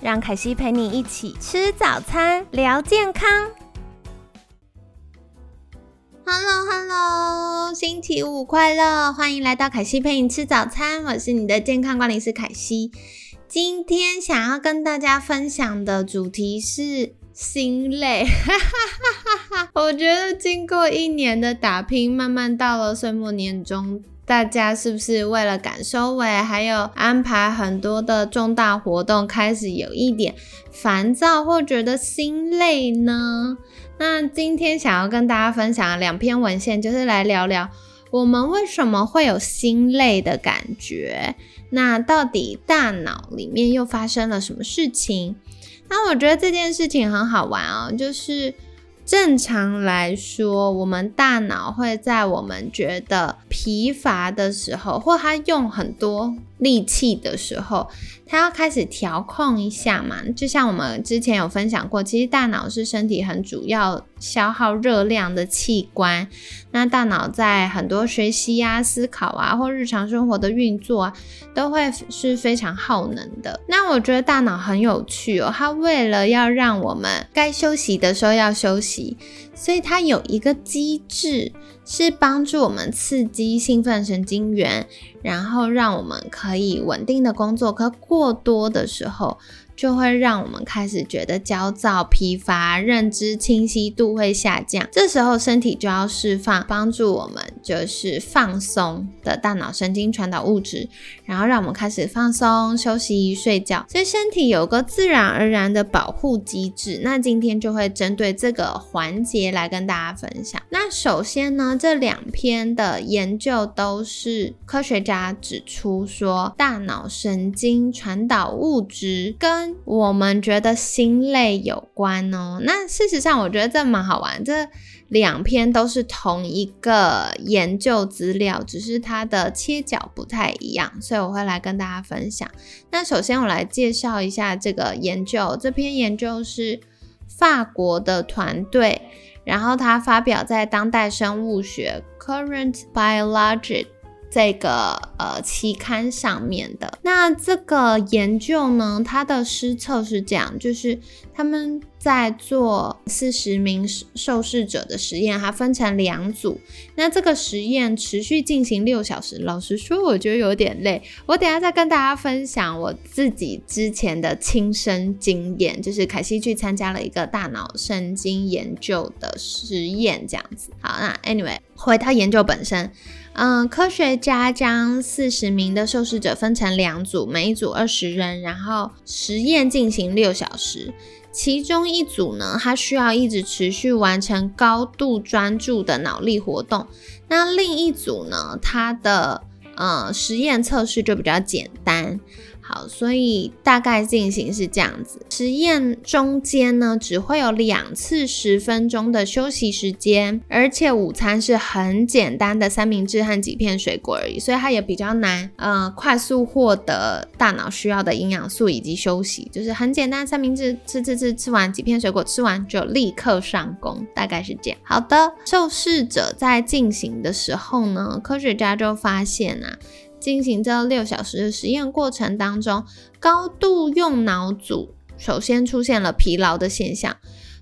让凯西陪你一起吃早餐，聊健康。Hello Hello，星期五快乐！欢迎来到凯西陪你吃早餐，我是你的健康管理师凯西。今天想要跟大家分享的主题是心累。我觉得经过一年的打拼，慢慢到了岁末年终。大家是不是为了赶收尾，还有安排很多的重大活动，开始有一点烦躁或觉得心累呢？那今天想要跟大家分享两篇文献，就是来聊聊我们为什么会有心累的感觉。那到底大脑里面又发生了什么事情？那我觉得这件事情很好玩哦，就是。正常来说，我们大脑会在我们觉得疲乏的时候，或它用很多力气的时候，它要开始调控一下嘛。就像我们之前有分享过，其实大脑是身体很主要消耗热量的器官。那大脑在很多学习啊、思考啊，或日常生活的运作啊，都会是非常耗能的。那我觉得大脑很有趣哦，它为了要让我们该休息的时候要休息。所以它有一个机制，是帮助我们刺激兴奋神经元，然后让我们可以稳定的工作。可过多的时候，就会让我们开始觉得焦躁、疲乏，认知清晰度会下降。这时候身体就要释放帮助我们就是放松的大脑神经传导物质，然后让我们开始放松、休息、睡觉。所以身体有个自然而然的保护机制。那今天就会针对这个环节来跟大家分享。那首先呢，这两篇的研究都是科学家指出说，大脑神经传导物质跟我们觉得心累有关哦，那事实上我觉得这蛮好玩，这两篇都是同一个研究资料，只是它的切角不太一样，所以我会来跟大家分享。那首先我来介绍一下这个研究，这篇研究是法国的团队，然后它发表在《当代生物学》（Current Biology）。这个呃期刊上面的。那这个研究呢，它的施策是这样，就是他们在做四十名受试者的实验，它分成两组。那这个实验持续进行六小时，老实说，我觉得有点累。我等下再跟大家分享我自己之前的亲身经验，就是凯西去参加了一个大脑神经研究的实验，这样子。好，那 anyway，回到研究本身。嗯，科学家将四十名的受试者分成两组，每一组二十人，然后实验进行六小时。其中一组呢，它需要一直持续完成高度专注的脑力活动；那另一组呢，它的呃实验测试就比较简单。好，所以大概进行是这样子。实验中间呢，只会有两次十分钟的休息时间，而且午餐是很简单的三明治和几片水果而已，所以它也比较难，呃，快速获得大脑需要的营养素以及休息，就是很简单，三明治吃吃吃，吃完几片水果，吃完就立刻上工，大概是这样。好的，受试者在进行的时候呢，科学家就发现啊。进行这六小时的实验过程当中，高度用脑组首先出现了疲劳的现象。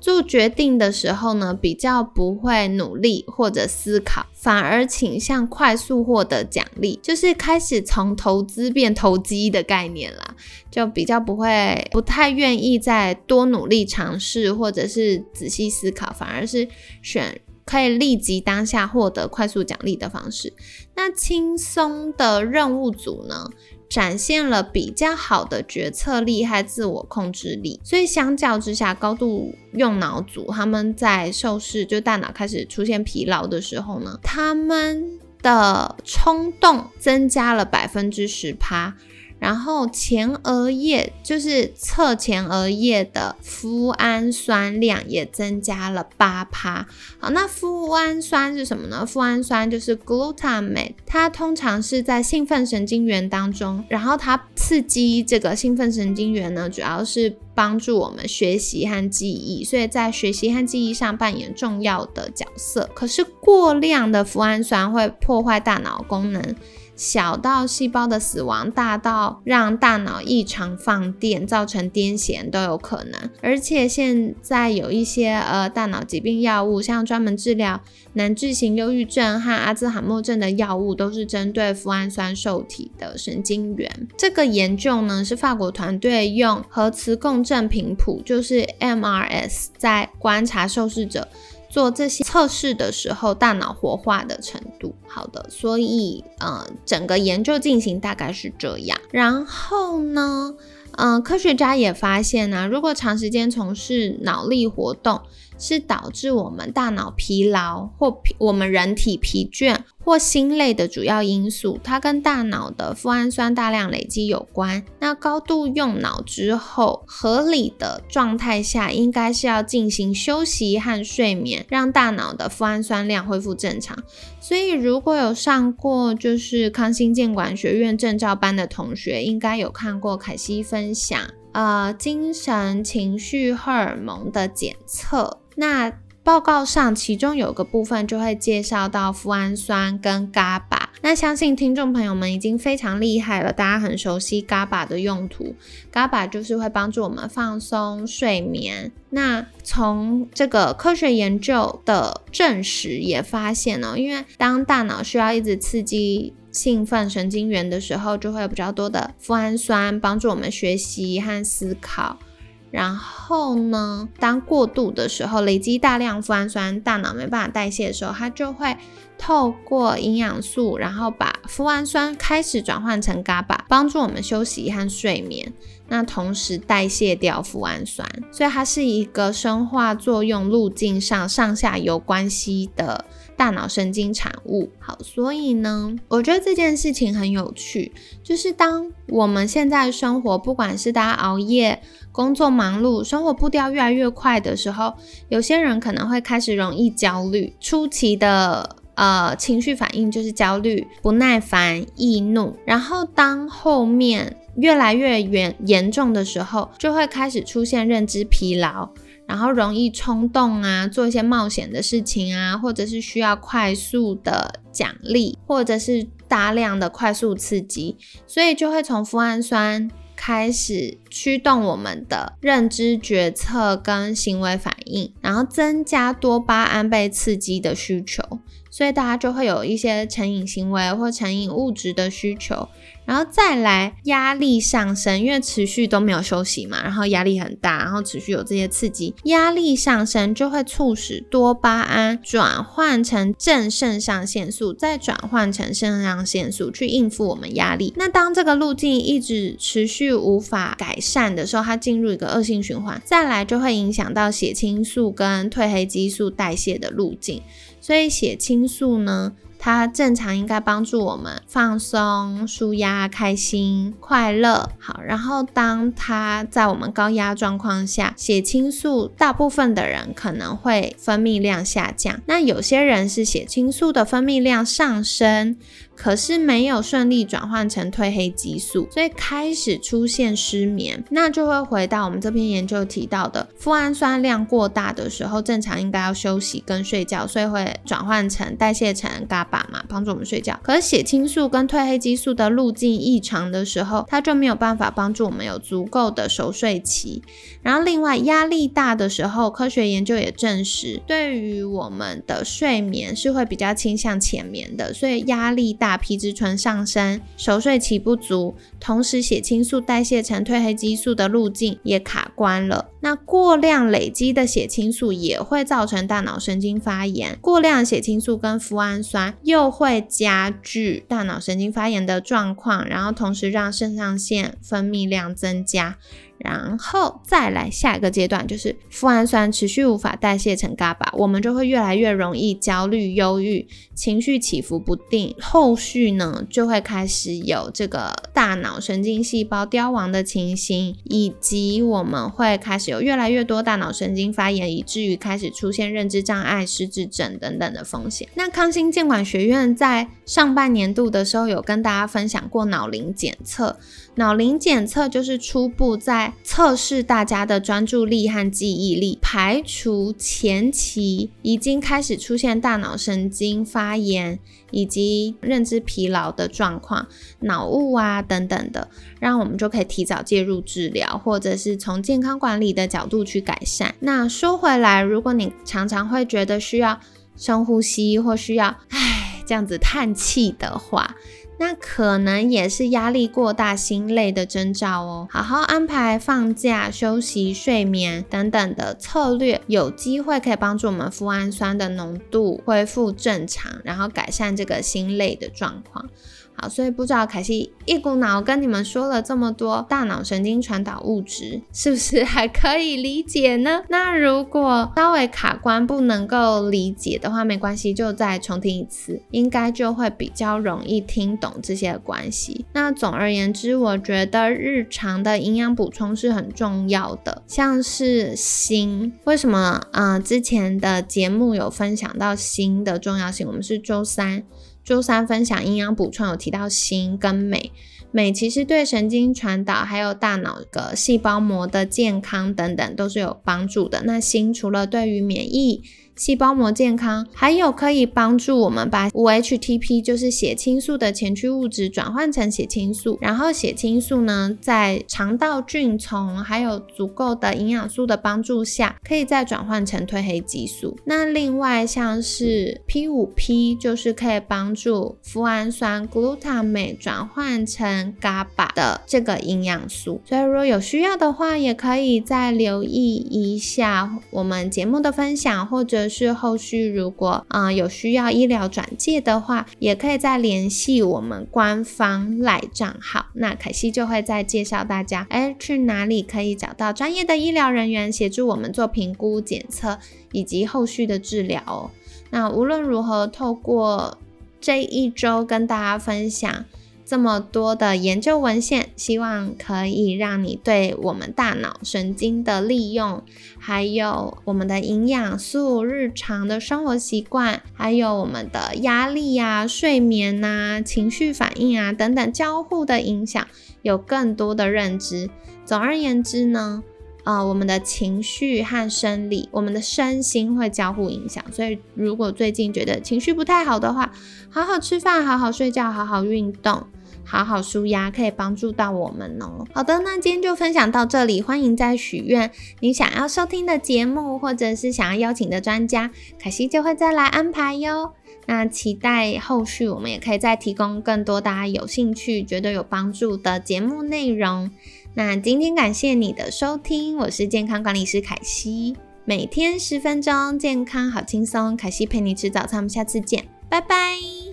做决定的时候呢，比较不会努力或者思考，反而倾向快速获得奖励，就是开始从投资变投机的概念啦，就比较不会不太愿意再多努力尝试或者是仔细思考，反而是选。可以立即当下获得快速奖励的方式。那轻松的任务组呢，展现了比较好的决策力和自我控制力。所以相较之下，高度用脑组他们在受试就大脑开始出现疲劳的时候呢，他们的冲动增加了百分之十趴。然后前额叶就是侧前额叶的脯氨酸量也增加了八趴。好，那脯氨酸是什么呢？脯氨酸就是 glutamate，它通常是在兴奋神经元当中，然后它刺激这个兴奋神经元呢，主要是帮助我们学习和记忆，所以在学习和记忆上扮演重要的角色。可是过量的脯氨酸会破坏大脑功能。小到细胞的死亡，大到让大脑异常放电，造成癫痫都有可能。而且现在有一些呃大脑疾病药物，像专门治疗难治型忧郁症和阿兹海默症的药物，都是针对脯氨酸受体的神经元。这个研究呢，是法国团队用核磁共振频谱，就是 MRS，在观察受试者。做这些测试的时候，大脑活化的程度，好的，所以呃，整个研究进行大概是这样。然后呢，嗯，科学家也发现呢，如果长时间从事脑力活动，是导致我们大脑疲劳或我们人体疲倦或心累的主要因素，它跟大脑的富氨酸大量累积有关。那高度用脑之后，合理的状态下，应该是要进行休息和睡眠，让大脑的富氨酸量恢复正常。所以，如果有上过就是康心健管学院证照班的同学，应该有看过凯西分享呃精神情绪荷尔蒙的检测。那报告上，其中有个部分就会介绍到富氨酸跟 GABA。那相信听众朋友们已经非常厉害了，大家很熟悉 GABA 的用途。GABA 就是会帮助我们放松、睡眠。那从这个科学研究的证实也发现呢，因为当大脑需要一直刺激兴奋神经元的时候，就会有比较多的富氨酸帮助我们学习和思考。然后呢，当过度的时候，累积大量脯氨酸，大脑没办法代谢的时候，它就会透过营养素，然后把脯氨酸开始转换成 GABA，帮助我们休息和睡眠。那同时代谢掉脯氨酸，所以它是一个生化作用路径上上下游关系的。大脑神经产物，好，所以呢，我觉得这件事情很有趣，就是当我们现在生活，不管是大家熬夜、工作忙碌，生活步调越来越快的时候，有些人可能会开始容易焦虑，初期的呃情绪反应就是焦虑、不耐烦、易怒，然后当后面越来越严严重的时候，就会开始出现认知疲劳。然后容易冲动啊，做一些冒险的事情啊，或者是需要快速的奖励，或者是大量的快速刺激，所以就会从富氨酸开始驱动我们的认知决策跟行为反应，然后增加多巴胺被刺激的需求，所以大家就会有一些成瘾行为或成瘾物质的需求。然后再来压力上升，因为持续都没有休息嘛，然后压力很大，然后持续有这些刺激，压力上升就会促使多巴胺转换成正肾上腺素，再转换成肾上腺素去应付我们压力。那当这个路径一直持续无法改善的时候，它进入一个恶性循环，再来就会影响到血清素跟褪黑激素代谢的路径。所以写倾诉呢？它正常应该帮助我们放松、舒压、开心、快乐。好，然后当它在我们高压状况下，血清素大部分的人可能会分泌量下降，那有些人是血清素的分泌量上升。可是没有顺利转换成褪黑激素，所以开始出现失眠，那就会回到我们这篇研究提到的，脯氨酸量过大的时候，正常应该要休息跟睡觉，所以会转换成代谢成咖嘛，帮助我们睡觉。可是血清素跟褪黑激素的路径异常的时候，它就没有办法帮助我们有足够的熟睡期。然后另外压力大的时候，科学研究也证实，对于我们的睡眠是会比较倾向浅眠的，所以压力大。皮质醇上升，熟睡期不足，同时血清素代谢成褪黑激素的路径也卡关了。那过量累积的血清素也会造成大脑神经发炎，过量血清素跟脯氨酸又会加剧大脑神经发炎的状况，然后同时让肾上腺分泌量增加。然后再来下一个阶段，就是富氨酸持续无法代谢成 GABA，我们就会越来越容易焦虑、忧郁，情绪起伏不定。后续呢，就会开始有这个大脑神经细胞凋亡的情形，以及我们会开始有越来越多大脑神经发炎，以至于开始出现认知障碍、失智症等等的风险。那康心健管学院在上半年度的时候，有跟大家分享过脑龄检测。脑龄检测就是初步在测试大家的专注力和记忆力，排除前期已经开始出现大脑神经发炎以及认知疲劳的状况、脑雾啊等等的，让我们就可以提早介入治疗，或者是从健康管理的角度去改善。那说回来，如果你常常会觉得需要深呼吸或需要唉这样子叹气的话，那可能也是压力过大、心累的征兆哦。好好安排放假、休息、睡眠等等的策略，有机会可以帮助我们富氨酸的浓度恢复正常，然后改善这个心累的状况。所以不知道凯西一股脑跟你们说了这么多大脑神经传导物质，是不是还可以理解呢？那如果稍微卡关不能够理解的话，没关系，就再重听一次，应该就会比较容易听懂这些关系。那总而言之，我觉得日常的营养补充是很重要的，像是锌，为什么？呃，之前的节目有分享到锌的重要性，我们是周三。周三分享营养补充有提到锌跟镁，镁其实对神经传导还有大脑的细胞膜的健康等等都是有帮助的。那锌除了对于免疫，细胞膜健康，还有可以帮助我们把五 HTP，就是血清素的前驱物质转换成血清素，然后血清素呢，在肠道菌丛还有足够的营养素的帮助下，可以再转换成褪黑激素。那另外像是 P5P，就是可以帮助脯氨酸 glutamate 转换成 GABA 的这个营养素。所以如果有需要的话，也可以再留意一下我们节目的分享，或者。是后续如果啊有需要医疗转介的话，也可以再联系我们官方赖账号，那凯西就会再介绍大家，哎，去哪里可以找到专业的医疗人员协助我们做评估、检测以及后续的治疗哦。那无论如何，透过这一周跟大家分享。这么多的研究文献，希望可以让你对我们大脑神经的利用，还有我们的营养素、日常的生活习惯，还有我们的压力呀、睡眠呐、情绪反应啊等等交互的影响，有更多的认知。总而言之呢，呃，我们的情绪和生理，我们的身心会交互影响。所以，如果最近觉得情绪不太好的话，好好吃饭，好好睡觉，好好运动。好好舒压可以帮助到我们哦。好的，那今天就分享到这里。欢迎再许愿你想要收听的节目，或者是想要邀请的专家，凯西就会再来安排哟。那期待后续我们也可以再提供更多大家有兴趣、觉得有帮助的节目内容。那今天感谢你的收听，我是健康管理师凯西，每天十分钟，健康好轻松。凯西陪你吃早餐，我们下次见，拜拜。